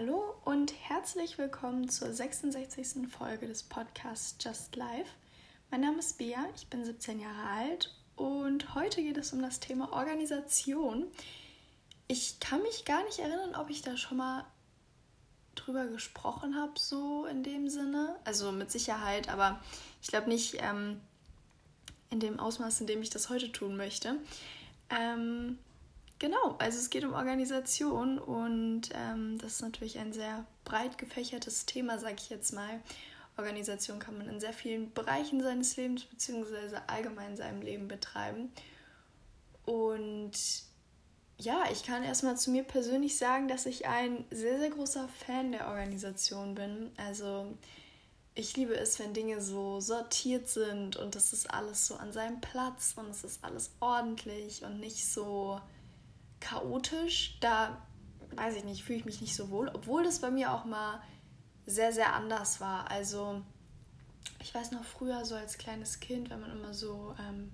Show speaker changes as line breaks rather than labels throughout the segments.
Hallo und herzlich willkommen zur 66. Folge des Podcasts Just Life. Mein Name ist Bea, ich bin 17 Jahre alt und heute geht es um das Thema Organisation. Ich kann mich gar nicht erinnern, ob ich da schon mal drüber gesprochen habe, so in dem Sinne. Also mit Sicherheit, aber ich glaube nicht ähm, in dem Ausmaß, in dem ich das heute tun möchte. Ähm, Genau, also es geht um Organisation und ähm, das ist natürlich ein sehr breit gefächertes Thema, sage ich jetzt mal. Organisation kann man in sehr vielen Bereichen seines Lebens bzw. allgemein in seinem Leben betreiben. Und ja, ich kann erstmal zu mir persönlich sagen, dass ich ein sehr, sehr großer Fan der Organisation bin. Also ich liebe es, wenn Dinge so sortiert sind und das ist alles so an seinem Platz und es ist alles ordentlich und nicht so chaotisch. Da weiß ich nicht, fühle ich mich nicht so wohl, obwohl das bei mir auch mal sehr, sehr anders war. Also ich weiß noch früher so als kleines Kind, wenn man immer so ähm,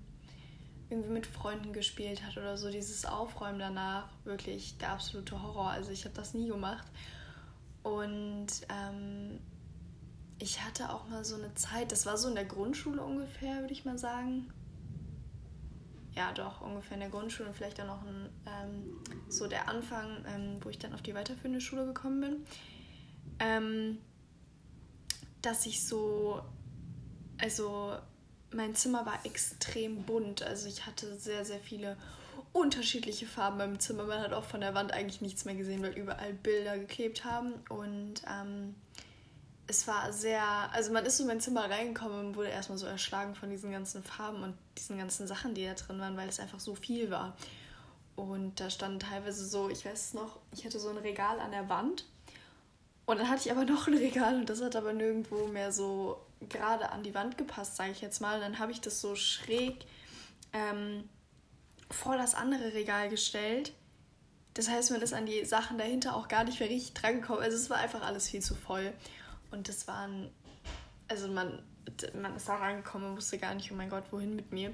irgendwie mit Freunden gespielt hat oder so, dieses Aufräumen danach, wirklich der absolute Horror. Also ich habe das nie gemacht. Und ähm, ich hatte auch mal so eine Zeit, das war so in der Grundschule ungefähr, würde ich mal sagen, ja doch ungefähr in der Grundschule und vielleicht dann noch ein, ähm, so der Anfang, ähm, wo ich dann auf die weiterführende Schule gekommen bin, ähm, dass ich so, also mein Zimmer war extrem bunt, also ich hatte sehr, sehr viele unterschiedliche Farben im Zimmer. Man hat auch von der Wand eigentlich nichts mehr gesehen, weil überall Bilder geklebt haben. Und ähm, es war sehr, also man ist in mein Zimmer reingekommen und wurde erstmal so erschlagen von diesen ganzen Farben und diesen ganzen Sachen, die da drin waren, weil es einfach so viel war. Und da stand teilweise so, ich weiß es noch, ich hatte so ein Regal an der Wand und dann hatte ich aber noch ein Regal und das hat aber nirgendwo mehr so gerade an die Wand gepasst, sage ich jetzt mal. Und dann habe ich das so schräg ähm, vor das andere Regal gestellt. Das heißt, man ist an die Sachen dahinter auch gar nicht mehr richtig drangekommen. Also es war einfach alles viel zu voll. Und das waren, also man, man ist da rangekommen und wusste gar nicht, oh mein Gott, wohin mit mir.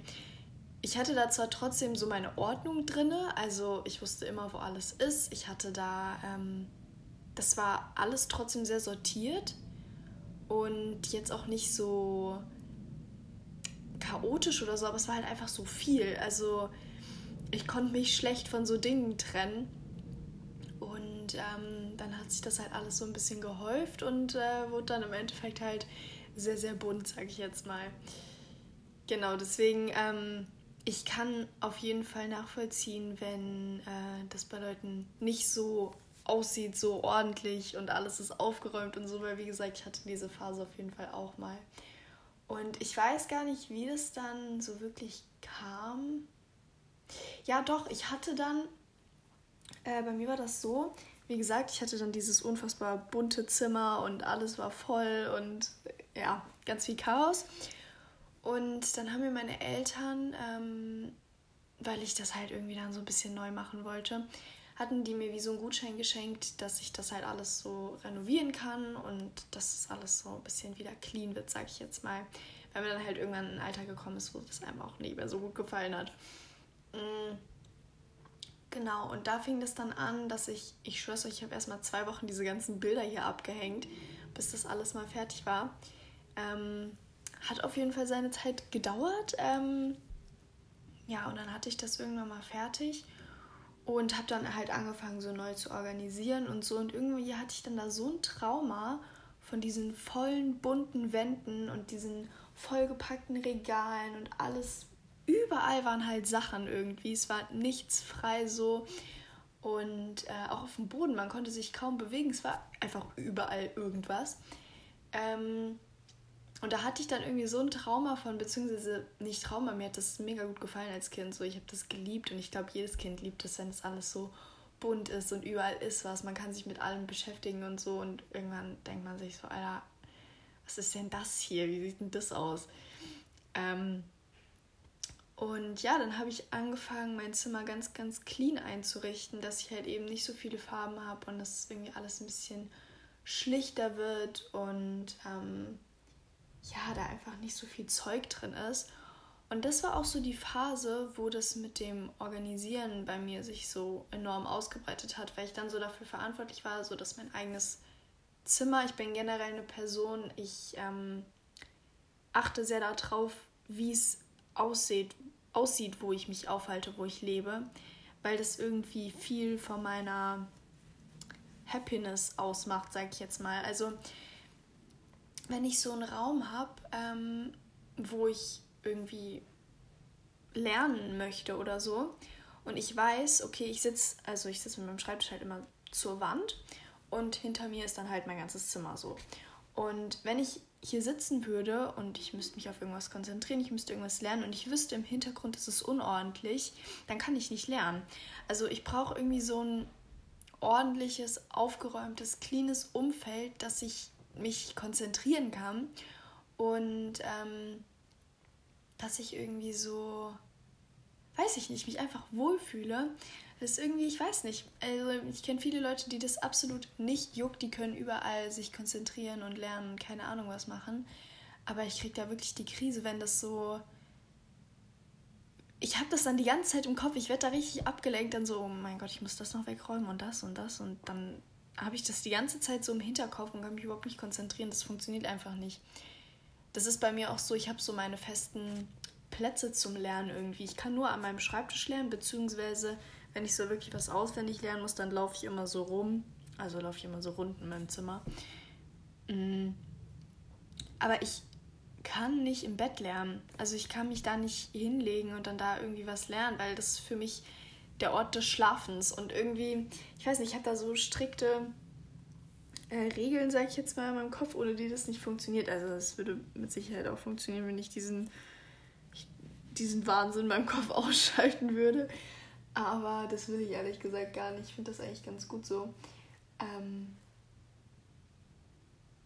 Ich hatte da zwar trotzdem so meine Ordnung drin, also ich wusste immer, wo alles ist. Ich hatte da, ähm, das war alles trotzdem sehr sortiert und jetzt auch nicht so chaotisch oder so, aber es war halt einfach so viel. Also ich konnte mich schlecht von so Dingen trennen. Ähm, dann hat sich das halt alles so ein bisschen gehäuft und äh, wurde dann im Endeffekt halt sehr, sehr bunt, sag ich jetzt mal. Genau, deswegen, ähm, ich kann auf jeden Fall nachvollziehen, wenn äh, das bei Leuten nicht so aussieht, so ordentlich und alles ist aufgeräumt und so, weil wie gesagt, ich hatte diese Phase auf jeden Fall auch mal. Und ich weiß gar nicht, wie das dann so wirklich kam. Ja, doch, ich hatte dann, äh, bei mir war das so, wie gesagt, ich hatte dann dieses unfassbar bunte Zimmer und alles war voll und ja, ganz viel Chaos. Und dann haben mir meine Eltern, ähm, weil ich das halt irgendwie dann so ein bisschen neu machen wollte, hatten die mir wie so einen Gutschein geschenkt, dass ich das halt alles so renovieren kann und dass es alles so ein bisschen wieder clean wird, sag ich jetzt mal. Weil mir dann halt irgendwann ein Alter gekommen ist, wo das einem auch nicht mehr so gut gefallen hat. Mm Genau, und da fing das dann an, dass ich, ich schwör's euch, ich habe erstmal zwei Wochen diese ganzen Bilder hier abgehängt, bis das alles mal fertig war. Ähm, hat auf jeden Fall seine Zeit gedauert. Ähm, ja, und dann hatte ich das irgendwann mal fertig und habe dann halt angefangen, so neu zu organisieren und so. Und irgendwie hatte ich dann da so ein Trauma von diesen vollen, bunten Wänden und diesen vollgepackten Regalen und alles überall waren halt Sachen irgendwie. Es war nichts frei so. Und äh, auch auf dem Boden, man konnte sich kaum bewegen. Es war einfach überall irgendwas. Ähm, und da hatte ich dann irgendwie so ein Trauma von, beziehungsweise nicht Trauma, mir hat das mega gut gefallen als Kind. So, ich habe das geliebt und ich glaube, jedes Kind liebt es, wenn es alles so bunt ist und überall ist was. Man kann sich mit allem beschäftigen und so. Und irgendwann denkt man sich so, Alter, was ist denn das hier? Wie sieht denn das aus? Ähm, und ja, dann habe ich angefangen, mein Zimmer ganz, ganz clean einzurichten, dass ich halt eben nicht so viele Farben habe und dass irgendwie alles ein bisschen schlichter wird und ähm, ja, da einfach nicht so viel Zeug drin ist. Und das war auch so die Phase, wo das mit dem Organisieren bei mir sich so enorm ausgebreitet hat, weil ich dann so dafür verantwortlich war, so dass mein eigenes Zimmer, ich bin generell eine Person, ich ähm, achte sehr darauf, wie es aussieht, aussieht, wo ich mich aufhalte, wo ich lebe, weil das irgendwie viel von meiner Happiness ausmacht, sage ich jetzt mal. Also wenn ich so einen Raum habe, ähm, wo ich irgendwie lernen möchte oder so und ich weiß, okay, ich sitze, also ich sitze mit meinem Schreibtisch halt immer zur Wand und hinter mir ist dann halt mein ganzes Zimmer so. Und wenn ich hier sitzen würde und ich müsste mich auf irgendwas konzentrieren, ich müsste irgendwas lernen und ich wüsste im Hintergrund, es ist unordentlich, dann kann ich nicht lernen. Also ich brauche irgendwie so ein ordentliches, aufgeräumtes, cleanes Umfeld, dass ich mich konzentrieren kann und ähm, dass ich irgendwie so, weiß ich nicht, mich einfach wohlfühle. Das ist irgendwie, ich weiß nicht. Also ich kenne viele Leute, die das absolut nicht juckt, die können überall sich konzentrieren und lernen und keine Ahnung was machen. Aber ich kriege da wirklich die Krise, wenn das so. Ich habe das dann die ganze Zeit im Kopf, ich werde da richtig abgelenkt, dann so, oh mein Gott, ich muss das noch wegräumen und das und das und dann habe ich das die ganze Zeit so im Hinterkopf und kann mich überhaupt nicht konzentrieren. Das funktioniert einfach nicht. Das ist bei mir auch so, ich habe so meine festen Plätze zum Lernen irgendwie. Ich kann nur an meinem Schreibtisch lernen, beziehungsweise wenn ich so wirklich was auswendig lernen muss, dann laufe ich immer so rum. Also laufe ich immer so rund in meinem Zimmer. Mm. Aber ich kann nicht im Bett lernen. Also ich kann mich da nicht hinlegen und dann da irgendwie was lernen, weil das für mich der Ort des Schlafens. Und irgendwie, ich weiß nicht, ich habe da so strikte äh, Regeln, sage ich jetzt mal, in meinem Kopf, ohne die das nicht funktioniert. Also es würde mit Sicherheit auch funktionieren, wenn ich diesen, diesen Wahnsinn in meinem Kopf ausschalten würde. Aber das will ich ehrlich gesagt gar nicht. Ich finde das eigentlich ganz gut so. Ähm,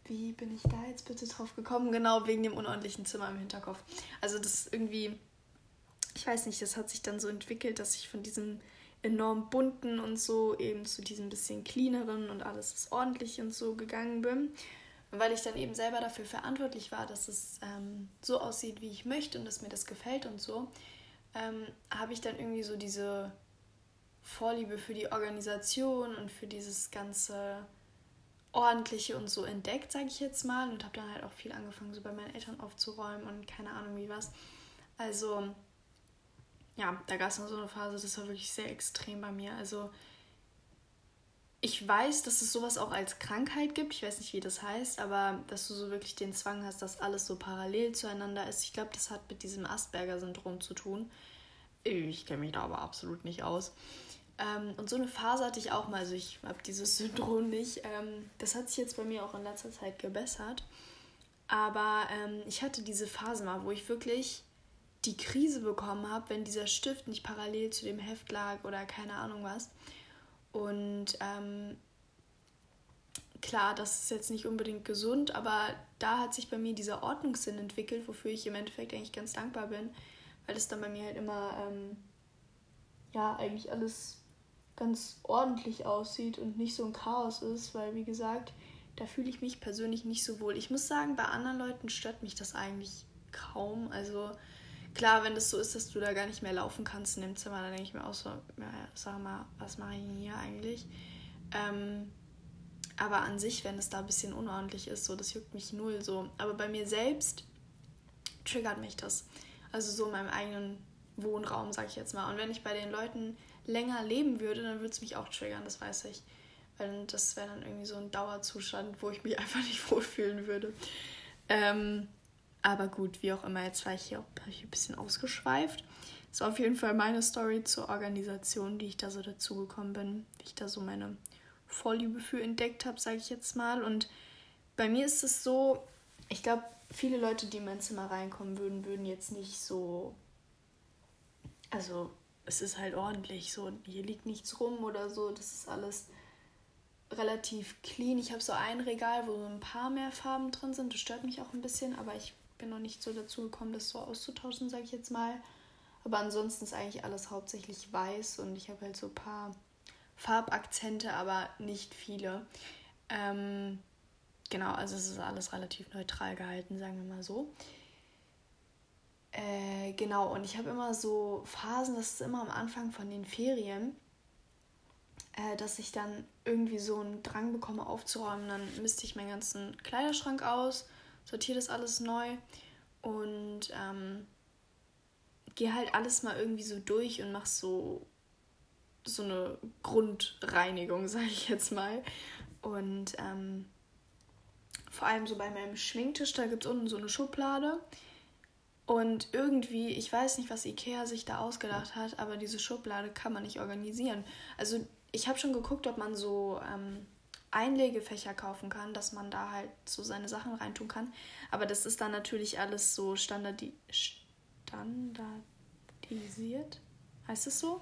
wie bin ich da jetzt bitte drauf gekommen? Genau, wegen dem unordentlichen Zimmer im Hinterkopf. Also das irgendwie, ich weiß nicht, das hat sich dann so entwickelt, dass ich von diesem enorm bunten und so eben zu diesem bisschen cleaneren und alles ist ordentlich und so gegangen bin. Weil ich dann eben selber dafür verantwortlich war, dass es ähm, so aussieht, wie ich möchte und dass mir das gefällt und so, ähm, habe ich dann irgendwie so diese Vorliebe für die Organisation und für dieses ganze ordentliche und so entdeckt, sage ich jetzt mal, und habe dann halt auch viel angefangen, so bei meinen Eltern aufzuräumen und keine Ahnung wie was. Also ja, da gab es noch so eine Phase, das war wirklich sehr extrem bei mir. Also ich weiß, dass es sowas auch als Krankheit gibt. Ich weiß nicht, wie das heißt, aber dass du so wirklich den Zwang hast, dass alles so parallel zueinander ist. Ich glaube, das hat mit diesem Asperger-Syndrom zu tun. Ich kenne mich da aber absolut nicht aus. Ähm, und so eine Phase hatte ich auch mal. Also ich habe dieses Syndrom nicht. Ähm, das hat sich jetzt bei mir auch in letzter Zeit gebessert. Aber ähm, ich hatte diese Phase mal, wo ich wirklich die Krise bekommen habe, wenn dieser Stift nicht parallel zu dem Heft lag oder keine Ahnung was. Und ähm, klar, das ist jetzt nicht unbedingt gesund, aber da hat sich bei mir dieser Ordnungssinn entwickelt, wofür ich im Endeffekt eigentlich ganz dankbar bin, weil es dann bei mir halt immer, ähm, ja, eigentlich alles ganz ordentlich aussieht und nicht so ein Chaos ist, weil wie gesagt, da fühle ich mich persönlich nicht so wohl. Ich muss sagen, bei anderen Leuten stört mich das eigentlich kaum. Also klar, wenn das so ist, dass du da gar nicht mehr laufen kannst in dem Zimmer, dann denke ich mir auch so, ja, sag mal, was mache ich hier eigentlich? Ähm, aber an sich, wenn es da ein bisschen unordentlich ist, so, das juckt mich null so. Aber bei mir selbst triggert mich das. Also so in meinem eigenen Wohnraum, sag ich jetzt mal. Und wenn ich bei den Leuten länger leben würde, dann würde es mich auch triggern, das weiß ich. Weil das wäre dann irgendwie so ein Dauerzustand, wo ich mich einfach nicht wohlfühlen würde. Ähm, aber gut, wie auch immer, jetzt war ich hier auch ein bisschen ausgeschweift. Das war auf jeden Fall meine Story zur Organisation, die ich da so dazugekommen bin, wie ich da so meine Vorliebe für entdeckt habe, sage ich jetzt mal. Und bei mir ist es so, ich glaube, viele Leute, die in mein Zimmer reinkommen würden, würden jetzt nicht so. Also, es ist halt ordentlich, so, hier liegt nichts rum oder so, das ist alles relativ clean. Ich habe so ein Regal, wo so ein paar mehr Farben drin sind. Das stört mich auch ein bisschen, aber ich bin noch nicht so dazu gekommen, das so auszutauschen, sage ich jetzt mal. Aber ansonsten ist eigentlich alles hauptsächlich weiß und ich habe halt so ein paar Farbakzente, aber nicht viele. Ähm, genau, also es ist alles relativ neutral gehalten, sagen wir mal so. Äh, genau, und ich habe immer so Phasen, das ist immer am Anfang von den Ferien, äh, dass ich dann irgendwie so einen Drang bekomme aufzuräumen. Dann misste ich meinen ganzen Kleiderschrank aus, sortiere das alles neu und ähm, gehe halt alles mal irgendwie so durch und mache so, so eine Grundreinigung, sage ich jetzt mal. Und ähm, vor allem so bei meinem Schminktisch, da gibt es unten so eine Schublade. Und irgendwie, ich weiß nicht, was Ikea sich da ausgedacht hat, aber diese Schublade kann man nicht organisieren. Also ich habe schon geguckt, ob man so ähm, Einlegefächer kaufen kann, dass man da halt so seine Sachen reintun kann. Aber das ist dann natürlich alles so standardi standardisiert. Heißt es so?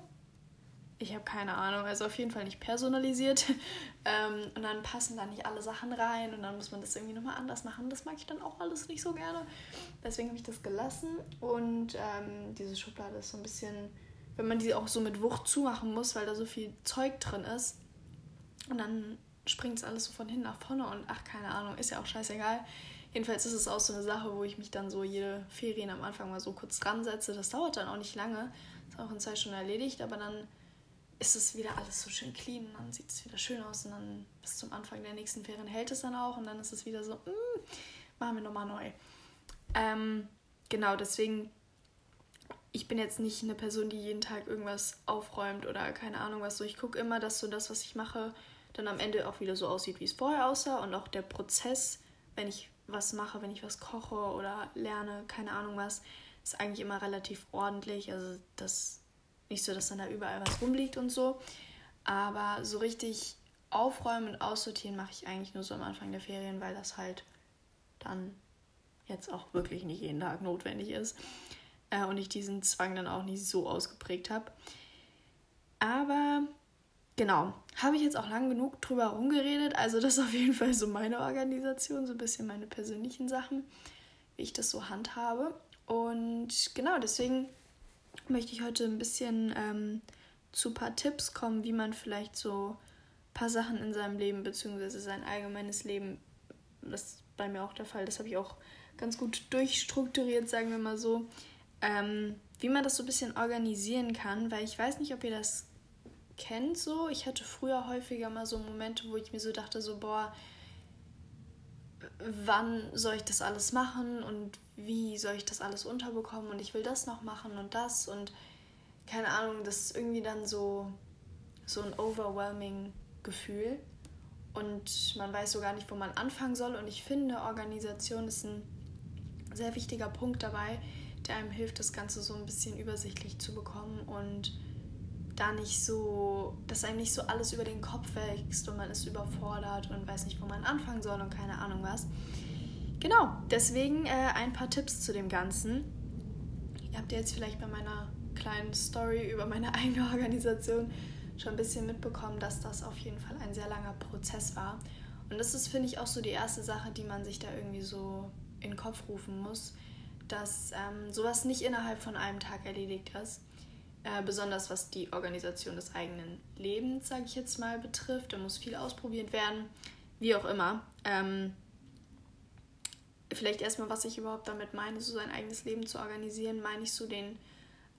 Ich habe keine Ahnung, also auf jeden Fall nicht personalisiert. ähm, und dann passen da nicht alle Sachen rein und dann muss man das irgendwie nochmal anders machen. Das mag ich dann auch alles nicht so gerne. Deswegen habe ich das gelassen. Und ähm, diese Schublade ist so ein bisschen, wenn man die auch so mit Wucht zumachen muss, weil da so viel Zeug drin ist. Und dann springt es alles so von hinten nach vorne und ach, keine Ahnung, ist ja auch scheißegal. Jedenfalls ist es auch so eine Sache, wo ich mich dann so jede Ferien am Anfang mal so kurz dran setze. Das dauert dann auch nicht lange. Ist auch in Zeit schon erledigt, aber dann ist es wieder alles so schön clean und dann sieht es wieder schön aus und dann bis zum Anfang der nächsten Ferien hält es dann auch und dann ist es wieder so, mm, machen wir nochmal neu. Ähm, genau, deswegen, ich bin jetzt nicht eine Person, die jeden Tag irgendwas aufräumt oder keine Ahnung was so. Ich gucke immer, dass so das, was ich mache, dann am Ende auch wieder so aussieht, wie es vorher aussah und auch der Prozess, wenn ich was mache, wenn ich was koche oder lerne, keine Ahnung was, ist eigentlich immer relativ ordentlich. Also das nicht so, dass dann da überall was rumliegt und so. Aber so richtig aufräumen und aussortieren mache ich eigentlich nur so am Anfang der Ferien, weil das halt dann jetzt auch wirklich nicht jeden Tag notwendig ist. Äh, und ich diesen Zwang dann auch nicht so ausgeprägt habe. Aber genau, habe ich jetzt auch lang genug drüber rumgeredet. Also das ist auf jeden Fall so meine Organisation, so ein bisschen meine persönlichen Sachen, wie ich das so handhabe. Und genau, deswegen möchte ich heute ein bisschen ähm, zu ein paar Tipps kommen, wie man vielleicht so ein paar Sachen in seinem Leben bzw. sein allgemeines Leben, das ist bei mir auch der Fall, das habe ich auch ganz gut durchstrukturiert, sagen wir mal so, ähm, wie man das so ein bisschen organisieren kann, weil ich weiß nicht, ob ihr das kennt so. Ich hatte früher häufiger mal so Momente, wo ich mir so dachte, so, boah, wann soll ich das alles machen und wie soll ich das alles unterbekommen und ich will das noch machen und das und keine Ahnung, das ist irgendwie dann so, so ein overwhelming Gefühl und man weiß so gar nicht, wo man anfangen soll und ich finde, Organisation ist ein sehr wichtiger Punkt dabei, der einem hilft, das Ganze so ein bisschen übersichtlich zu bekommen und da nicht so, dass einem nicht so alles über den Kopf wächst und man ist überfordert und weiß nicht, wo man anfangen soll und keine Ahnung was. Genau, deswegen äh, ein paar Tipps zu dem Ganzen. Ihr habt jetzt vielleicht bei meiner kleinen Story über meine eigene Organisation schon ein bisschen mitbekommen, dass das auf jeden Fall ein sehr langer Prozess war. Und das ist, finde ich, auch so die erste Sache, die man sich da irgendwie so in den Kopf rufen muss, dass ähm, sowas nicht innerhalb von einem Tag erledigt ist äh, besonders was die Organisation des eigenen Lebens, sage ich jetzt mal, betrifft. Da muss viel ausprobiert werden, wie auch immer. Ähm, vielleicht erstmal, was ich überhaupt damit meine, so sein eigenes Leben zu organisieren, meine ich so den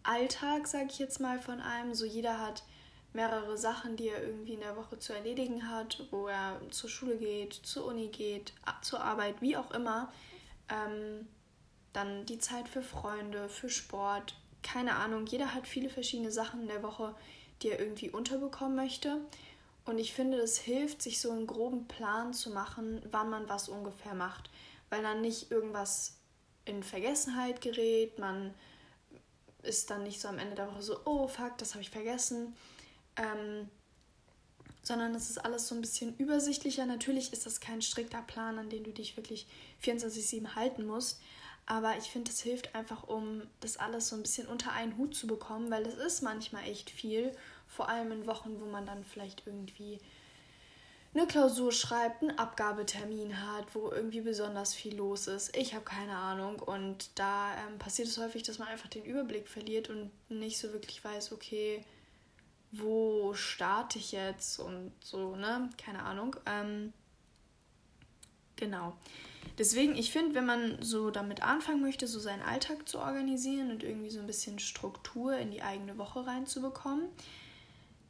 Alltag, sage ich jetzt mal, von einem. So jeder hat mehrere Sachen, die er irgendwie in der Woche zu erledigen hat, wo er zur Schule geht, zur Uni geht, zur Arbeit, wie auch immer. Ähm, dann die Zeit für Freunde, für Sport, keine Ahnung, jeder hat viele verschiedene Sachen in der Woche, die er irgendwie unterbekommen möchte. Und ich finde, es hilft, sich so einen groben Plan zu machen, wann man was ungefähr macht. Weil dann nicht irgendwas in Vergessenheit gerät, man ist dann nicht so am Ende der Woche so, oh fuck, das habe ich vergessen. Ähm, sondern es ist alles so ein bisschen übersichtlicher. Natürlich ist das kein strikter Plan, an den du dich wirklich 24-7 halten musst. Aber ich finde, es hilft einfach, um das alles so ein bisschen unter einen Hut zu bekommen, weil es ist manchmal echt viel, vor allem in Wochen, wo man dann vielleicht irgendwie eine Klausur schreibt, einen Abgabetermin hat, wo irgendwie besonders viel los ist. Ich habe keine Ahnung und da ähm, passiert es häufig, dass man einfach den Überblick verliert und nicht so wirklich weiß, okay, wo starte ich jetzt und so, ne? Keine Ahnung. Ähm, Genau. Deswegen, ich finde, wenn man so damit anfangen möchte, so seinen Alltag zu organisieren und irgendwie so ein bisschen Struktur in die eigene Woche reinzubekommen,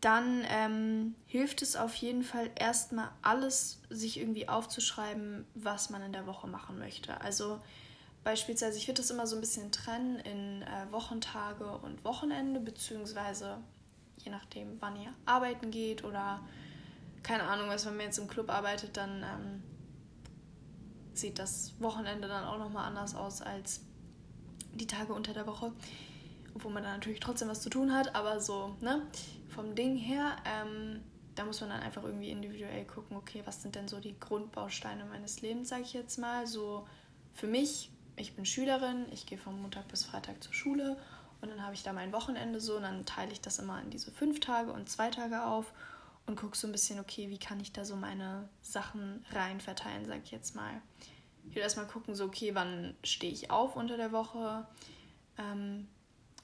dann ähm, hilft es auf jeden Fall erstmal alles sich irgendwie aufzuschreiben, was man in der Woche machen möchte. Also beispielsweise, ich würde das immer so ein bisschen trennen in äh, Wochentage und Wochenende, beziehungsweise je nachdem, wann ihr arbeiten geht oder keine Ahnung, was wenn man jetzt im Club arbeitet, dann ähm, sieht das Wochenende dann auch nochmal anders aus als die Tage unter der Woche. Obwohl man da natürlich trotzdem was zu tun hat, aber so, ne? Vom Ding her, ähm, da muss man dann einfach irgendwie individuell gucken, okay, was sind denn so die Grundbausteine meines Lebens, sage ich jetzt mal. So für mich, ich bin Schülerin, ich gehe von Montag bis Freitag zur Schule und dann habe ich da mein Wochenende so und dann teile ich das immer in diese fünf Tage und zwei Tage auf und gucke so ein bisschen, okay, wie kann ich da so meine Sachen rein verteilen, sag ich jetzt mal. Ich will erstmal gucken, so, okay, wann stehe ich auf unter der Woche ähm,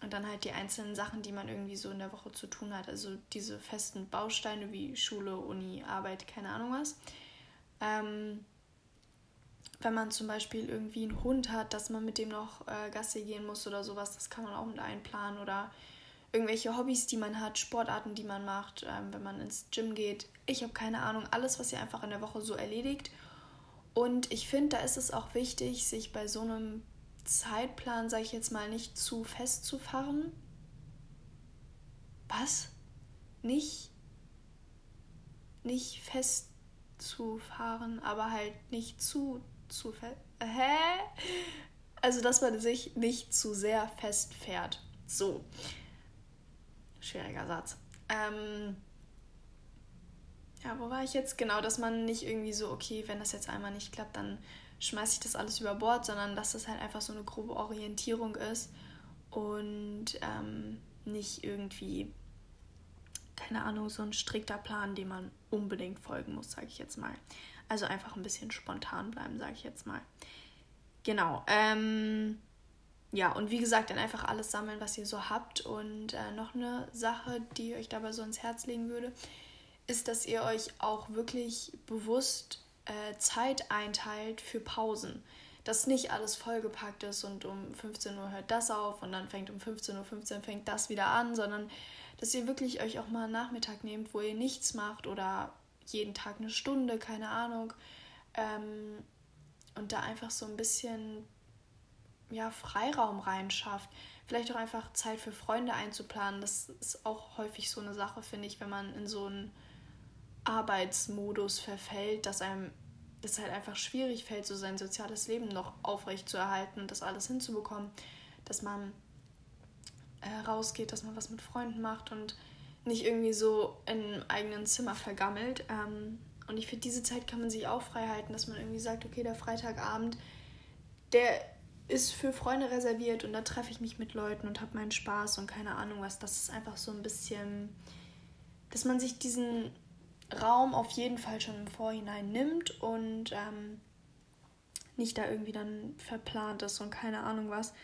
und dann halt die einzelnen Sachen, die man irgendwie so in der Woche zu tun hat. Also diese festen Bausteine wie Schule, Uni, Arbeit, keine Ahnung was. Ähm, wenn man zum Beispiel irgendwie einen Hund hat, dass man mit dem noch äh, Gassi gehen muss oder sowas, das kann man auch mit einplanen oder irgendwelche Hobbys, die man hat, Sportarten, die man macht, ähm, wenn man ins Gym geht. Ich habe keine Ahnung, alles, was ihr einfach in der Woche so erledigt. Und ich finde, da ist es auch wichtig, sich bei so einem Zeitplan, sage ich jetzt mal, nicht zu festzufahren. Was? Nicht, nicht festzufahren, aber halt nicht zu, zu fest. Hä? Also, dass man sich nicht zu sehr festfährt. So schwieriger Satz. Ähm, ja, wo war ich jetzt? Genau, dass man nicht irgendwie so, okay, wenn das jetzt einmal nicht klappt, dann schmeiße ich das alles über Bord, sondern dass das halt einfach so eine grobe Orientierung ist und ähm, nicht irgendwie, keine Ahnung, so ein strikter Plan, dem man unbedingt folgen muss, sage ich jetzt mal. Also einfach ein bisschen spontan bleiben, sage ich jetzt mal. Genau. Ähm, ja, und wie gesagt, dann einfach alles sammeln, was ihr so habt. Und äh, noch eine Sache, die euch dabei so ins Herz legen würde, ist, dass ihr euch auch wirklich bewusst äh, Zeit einteilt für Pausen. Dass nicht alles vollgepackt ist und um 15 Uhr hört das auf und dann fängt um 15.15 Uhr 15 fängt das wieder an, sondern dass ihr wirklich euch auch mal einen Nachmittag nehmt, wo ihr nichts macht oder jeden Tag eine Stunde, keine Ahnung. Ähm, und da einfach so ein bisschen ja, Freiraum reinschafft. Vielleicht auch einfach Zeit für Freunde einzuplanen. Das ist auch häufig so eine Sache, finde ich, wenn man in so einen Arbeitsmodus verfällt, dass einem das halt einfach schwierig fällt, so sein soziales Leben noch aufrecht zu erhalten und das alles hinzubekommen, dass man äh, rausgeht, dass man was mit Freunden macht und nicht irgendwie so im eigenen Zimmer vergammelt. Ähm, und ich finde, diese Zeit kann man sich auch frei halten, dass man irgendwie sagt, okay, der Freitagabend, der ist für Freunde reserviert und da treffe ich mich mit Leuten und habe meinen Spaß und keine Ahnung was. Das ist einfach so ein bisschen, dass man sich diesen Raum auf jeden Fall schon im Vorhinein nimmt und ähm, nicht da irgendwie dann verplant ist und keine Ahnung was,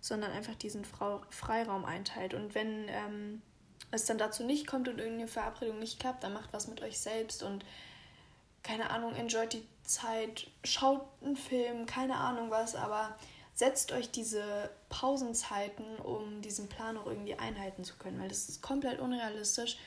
sondern einfach diesen Freiraum einteilt. Und wenn ähm, es dann dazu nicht kommt und irgendeine Verabredung nicht klappt, dann macht was mit euch selbst und keine Ahnung, enjoyt die Zeit, schaut einen Film, keine Ahnung was, aber setzt euch diese Pausenzeiten, um diesen Plan auch irgendwie einhalten zu können, weil das ist komplett unrealistisch,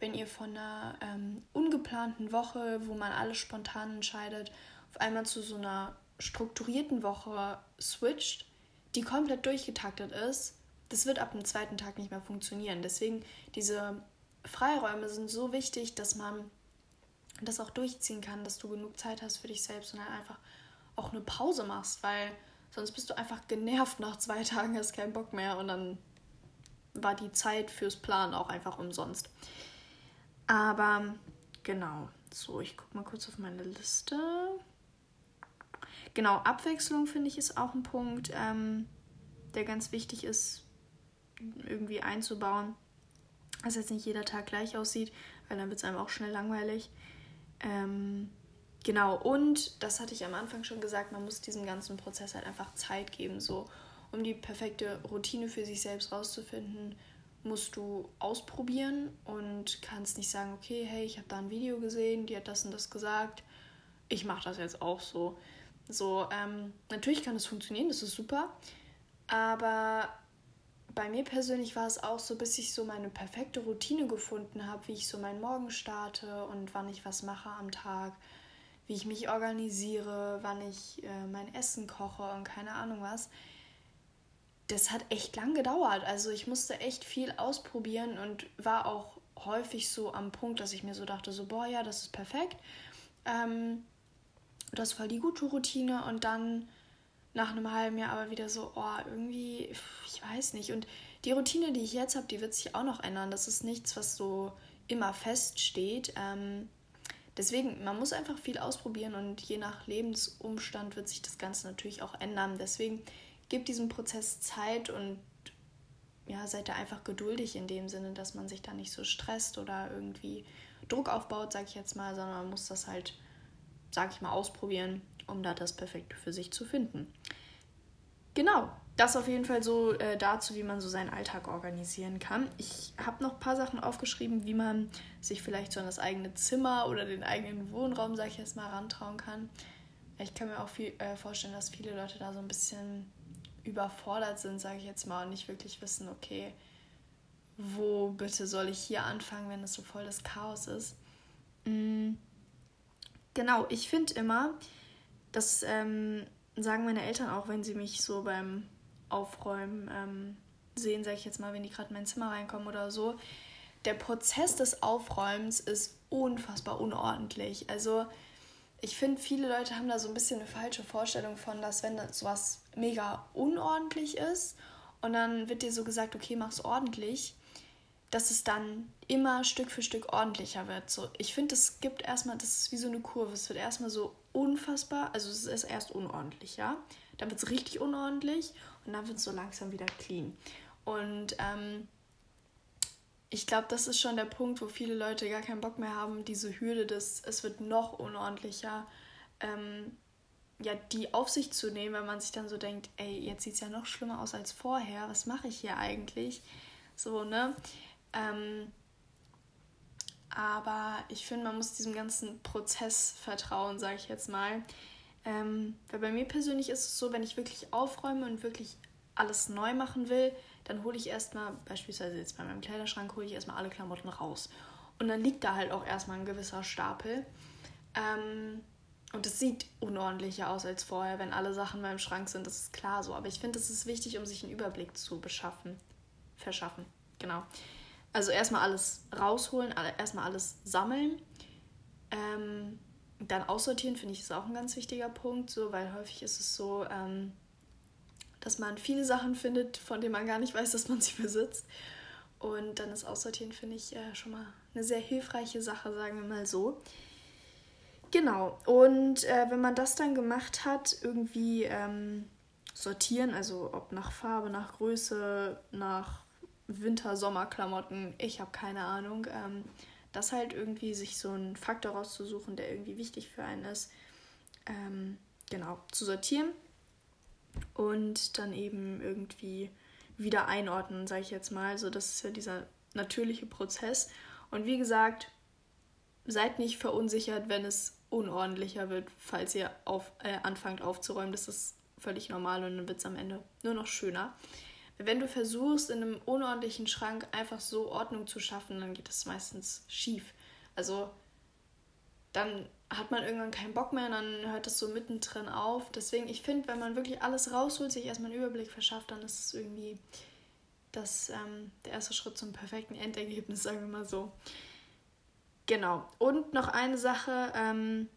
wenn ihr von einer ähm, ungeplanten Woche, wo man alles spontan entscheidet, auf einmal zu so einer strukturierten Woche switcht, die komplett durchgetaktet ist. Das wird ab dem zweiten Tag nicht mehr funktionieren. Deswegen diese Freiräume sind so wichtig, dass man das auch durchziehen kann, dass du genug Zeit hast für dich selbst und dann einfach auch eine Pause machst, weil Sonst bist du einfach genervt nach zwei Tagen, hast keinen Bock mehr und dann war die Zeit fürs Planen auch einfach umsonst. Aber genau, so, ich gucke mal kurz auf meine Liste. Genau, Abwechslung finde ich ist auch ein Punkt, ähm, der ganz wichtig ist, irgendwie einzubauen. Dass jetzt nicht jeder Tag gleich aussieht, weil dann wird es einem auch schnell langweilig. Ähm, Genau, und das hatte ich am Anfang schon gesagt, man muss diesem ganzen Prozess halt einfach Zeit geben, so um die perfekte Routine für sich selbst rauszufinden, musst du ausprobieren und kannst nicht sagen, okay, hey, ich habe da ein Video gesehen, die hat das und das gesagt, ich mache das jetzt auch so. So, ähm, natürlich kann es funktionieren, das ist super. Aber bei mir persönlich war es auch so, bis ich so meine perfekte Routine gefunden habe, wie ich so meinen Morgen starte und wann ich was mache am Tag, wie ich mich organisiere, wann ich äh, mein Essen koche und keine Ahnung was. Das hat echt lang gedauert. Also ich musste echt viel ausprobieren und war auch häufig so am Punkt, dass ich mir so dachte, so, boah, ja, das ist perfekt. Ähm, das war die gute Routine und dann nach einem halben Jahr aber wieder so, oh, irgendwie, ich weiß nicht. Und die Routine, die ich jetzt habe, die wird sich auch noch ändern. Das ist nichts, was so immer feststeht. Ähm, deswegen, man muss einfach viel ausprobieren und je nach Lebensumstand wird sich das Ganze natürlich auch ändern. Deswegen gibt diesem Prozess Zeit und ja, seid da einfach geduldig in dem Sinne, dass man sich da nicht so stresst oder irgendwie Druck aufbaut, sag ich jetzt mal, sondern man muss das halt sag ich mal, ausprobieren, um da das Perfekte für sich zu finden. Genau, das auf jeden Fall so äh, dazu, wie man so seinen Alltag organisieren kann. Ich habe noch ein paar Sachen aufgeschrieben, wie man sich vielleicht so an das eigene Zimmer oder den eigenen Wohnraum, sag ich jetzt mal, rantrauen kann. Ich kann mir auch viel, äh, vorstellen, dass viele Leute da so ein bisschen überfordert sind, sage ich jetzt mal, und nicht wirklich wissen, okay, wo bitte soll ich hier anfangen, wenn es so voll das Chaos ist. Mm Genau, ich finde immer, das ähm, sagen meine Eltern auch, wenn sie mich so beim Aufräumen ähm, sehen, sage ich jetzt mal, wenn die gerade in mein Zimmer reinkommen oder so. Der Prozess des Aufräumens ist unfassbar unordentlich. Also ich finde, viele Leute haben da so ein bisschen eine falsche Vorstellung von, dass wenn das sowas mega unordentlich ist und dann wird dir so gesagt, okay, mach's ordentlich, dass es dann immer Stück für Stück ordentlicher wird. So, ich finde, es gibt erstmal, das ist wie so eine Kurve. Es wird erstmal so unfassbar, also es ist erst unordentlich, ja. Dann wird es richtig unordentlich und dann wird es so langsam wieder clean. Und ähm, ich glaube, das ist schon der Punkt, wo viele Leute gar keinen Bock mehr haben, diese Hürde des, es wird noch unordentlicher, ähm, ja, die auf sich zu nehmen, wenn man sich dann so denkt, ey, jetzt sieht es ja noch schlimmer aus als vorher, was mache ich hier eigentlich? So, ne? Ähm, aber ich finde, man muss diesem ganzen Prozess vertrauen, sage ich jetzt mal. Ähm, weil bei mir persönlich ist es so, wenn ich wirklich aufräume und wirklich alles neu machen will, dann hole ich erstmal, beispielsweise jetzt bei meinem Kleiderschrank, hole ich erstmal alle Klamotten raus. Und dann liegt da halt auch erstmal ein gewisser Stapel. Ähm, und es sieht unordentlicher aus als vorher, wenn alle Sachen in meinem Schrank sind, das ist klar so. Aber ich finde, es ist wichtig, um sich einen Überblick zu beschaffen. Verschaffen, genau. Also erstmal alles rausholen, erstmal alles sammeln. Ähm, dann aussortieren finde ich ist auch ein ganz wichtiger Punkt, so, weil häufig ist es so, ähm, dass man viele Sachen findet, von denen man gar nicht weiß, dass man sie besitzt. Und dann ist Aussortieren, finde ich, äh, schon mal eine sehr hilfreiche Sache, sagen wir mal so. Genau, und äh, wenn man das dann gemacht hat, irgendwie ähm, sortieren, also ob nach Farbe, nach Größe, nach Winter-Sommer-Klamotten, ich habe keine Ahnung. Ähm, das halt irgendwie sich so einen Faktor rauszusuchen, der irgendwie wichtig für einen ist, ähm, genau, zu sortieren und dann eben irgendwie wieder einordnen, sage ich jetzt mal. Also das ist ja dieser natürliche Prozess. Und wie gesagt, seid nicht verunsichert, wenn es unordentlicher wird, falls ihr auf, äh, anfangt aufzuräumen. Das ist völlig normal und dann wird es am Ende nur noch schöner. Wenn du versuchst, in einem unordentlichen Schrank einfach so Ordnung zu schaffen, dann geht das meistens schief. Also dann hat man irgendwann keinen Bock mehr dann hört das so mittendrin auf. Deswegen, ich finde, wenn man wirklich alles rausholt, sich erstmal einen Überblick verschafft, dann ist es irgendwie das, ähm, der erste Schritt zum perfekten Endergebnis, sagen wir mal so. Genau. Und noch eine Sache, ähm,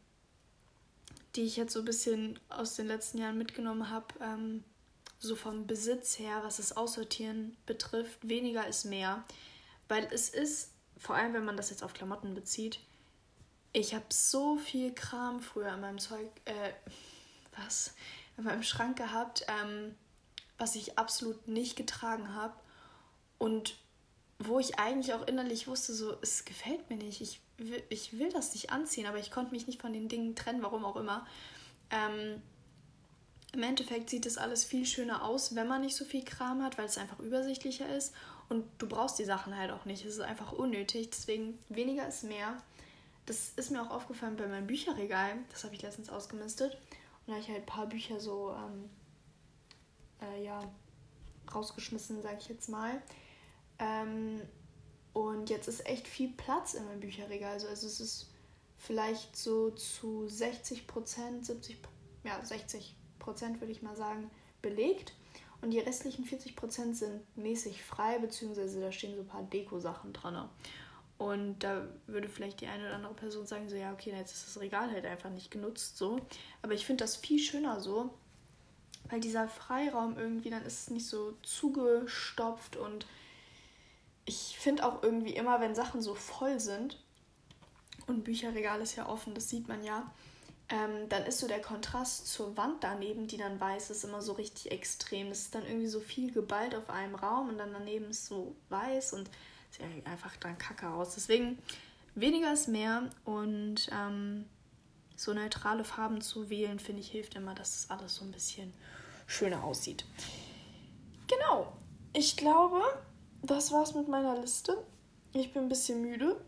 die ich jetzt so ein bisschen aus den letzten Jahren mitgenommen habe. Ähm, so vom Besitz her, was das Aussortieren betrifft, weniger ist mehr. Weil es ist, vor allem wenn man das jetzt auf Klamotten bezieht, ich habe so viel Kram früher in meinem Zeug, äh, was, in meinem Schrank gehabt, ähm, was ich absolut nicht getragen habe. Und wo ich eigentlich auch innerlich wusste, so, es gefällt mir nicht, ich will, ich will das nicht anziehen, aber ich konnte mich nicht von den Dingen trennen, warum auch immer. Ähm, im Endeffekt sieht es alles viel schöner aus, wenn man nicht so viel Kram hat, weil es einfach übersichtlicher ist. Und du brauchst die Sachen halt auch nicht. Es ist einfach unnötig. Deswegen weniger ist mehr. das ist mir auch aufgefallen bei meinem Bücherregal. Das habe ich letztens ausgemistet. Und da habe ich halt ein paar Bücher so, ähm, äh, ja, rausgeschmissen, sage ich jetzt mal. Ähm, und jetzt ist echt viel Platz in meinem Bücherregal. Also, also es ist vielleicht so zu 60 Prozent, 70%, ja, 60 Prozent würde ich mal sagen, belegt. Und die restlichen 40 Prozent sind mäßig frei, beziehungsweise da stehen so ein paar Deko-Sachen dran. Und da würde vielleicht die eine oder andere Person sagen, so ja, okay, jetzt ist das Regal halt einfach nicht genutzt so. Aber ich finde das viel schöner so, weil dieser Freiraum irgendwie, dann ist es nicht so zugestopft und ich finde auch irgendwie immer, wenn Sachen so voll sind und Bücherregal ist ja offen, das sieht man ja, ähm, dann ist so der Kontrast zur Wand daneben, die dann weiß ist, immer so richtig extrem. Das ist dann irgendwie so viel geballt auf einem Raum und dann daneben ist so weiß und sieht einfach dann kacke aus. Deswegen weniger ist mehr und ähm, so neutrale Farben zu wählen, finde ich, hilft immer, dass das alles so ein bisschen schöner aussieht. Genau, ich glaube, das war's mit meiner Liste. Ich bin ein bisschen müde.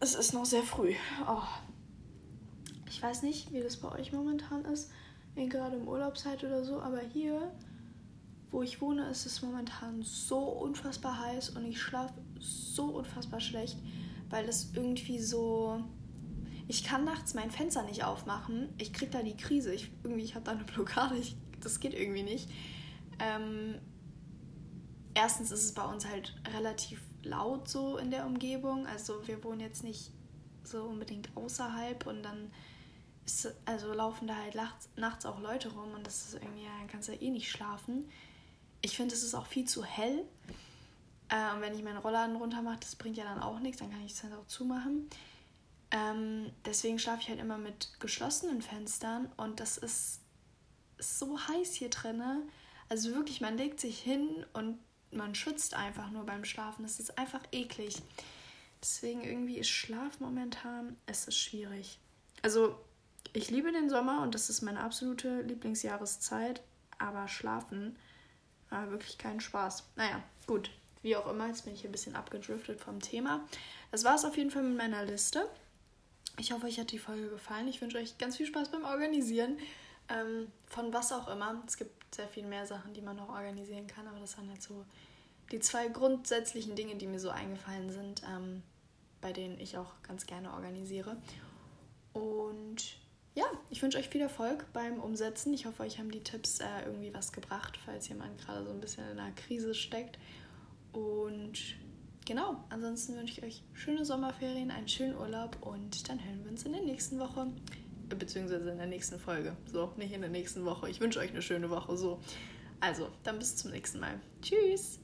Es ist noch sehr früh. Oh. Ich weiß nicht, wie das bei euch momentan ist, gerade im Urlaub seid oder so, aber hier, wo ich wohne, ist es momentan so unfassbar heiß und ich schlafe so unfassbar schlecht, weil es irgendwie so. Ich kann nachts mein Fenster nicht aufmachen. Ich krieg da die Krise. Ich, irgendwie, ich habe da eine Blockade. Ich, das geht irgendwie nicht. Ähm, erstens ist es bei uns halt relativ laut so in der Umgebung. Also wir wohnen jetzt nicht so unbedingt außerhalb und dann ist, also laufen da halt nachts, nachts auch Leute rum und das ist irgendwie, dann kannst du ja eh nicht schlafen. Ich finde, es ist auch viel zu hell. Äh, und wenn ich meinen Rollladen runter mache, das bringt ja dann auch nichts, dann kann ich es halt auch zumachen. Ähm, deswegen schlafe ich halt immer mit geschlossenen Fenstern und das ist so heiß hier drinne. Also wirklich, man legt sich hin und man schützt einfach nur beim Schlafen. Das ist einfach eklig. Deswegen irgendwie ist Schlaf momentan, es ist schwierig. Also ich liebe den Sommer und das ist meine absolute Lieblingsjahreszeit, aber schlafen war wirklich keinen Spaß. Naja, gut, wie auch immer, jetzt bin ich ein bisschen abgedriftet vom Thema. Das war es auf jeden Fall mit meiner Liste. Ich hoffe, euch hat die Folge gefallen. Ich wünsche euch ganz viel Spaß beim Organisieren. Ähm, von was auch immer. Es gibt sehr viel mehr Sachen, die man noch organisieren kann, aber das waren jetzt so die zwei grundsätzlichen Dinge, die mir so eingefallen sind, ähm, bei denen ich auch ganz gerne organisiere. Und ja, ich wünsche euch viel Erfolg beim Umsetzen. Ich hoffe, euch haben die Tipps äh, irgendwie was gebracht, falls jemand gerade so ein bisschen in einer Krise steckt. Und genau, ansonsten wünsche ich euch schöne Sommerferien, einen schönen Urlaub und dann hören wir uns in der nächsten Woche. Beziehungsweise in der nächsten Folge. So, nicht in der nächsten Woche. Ich wünsche euch eine schöne Woche. So. Also, dann bis zum nächsten Mal. Tschüss!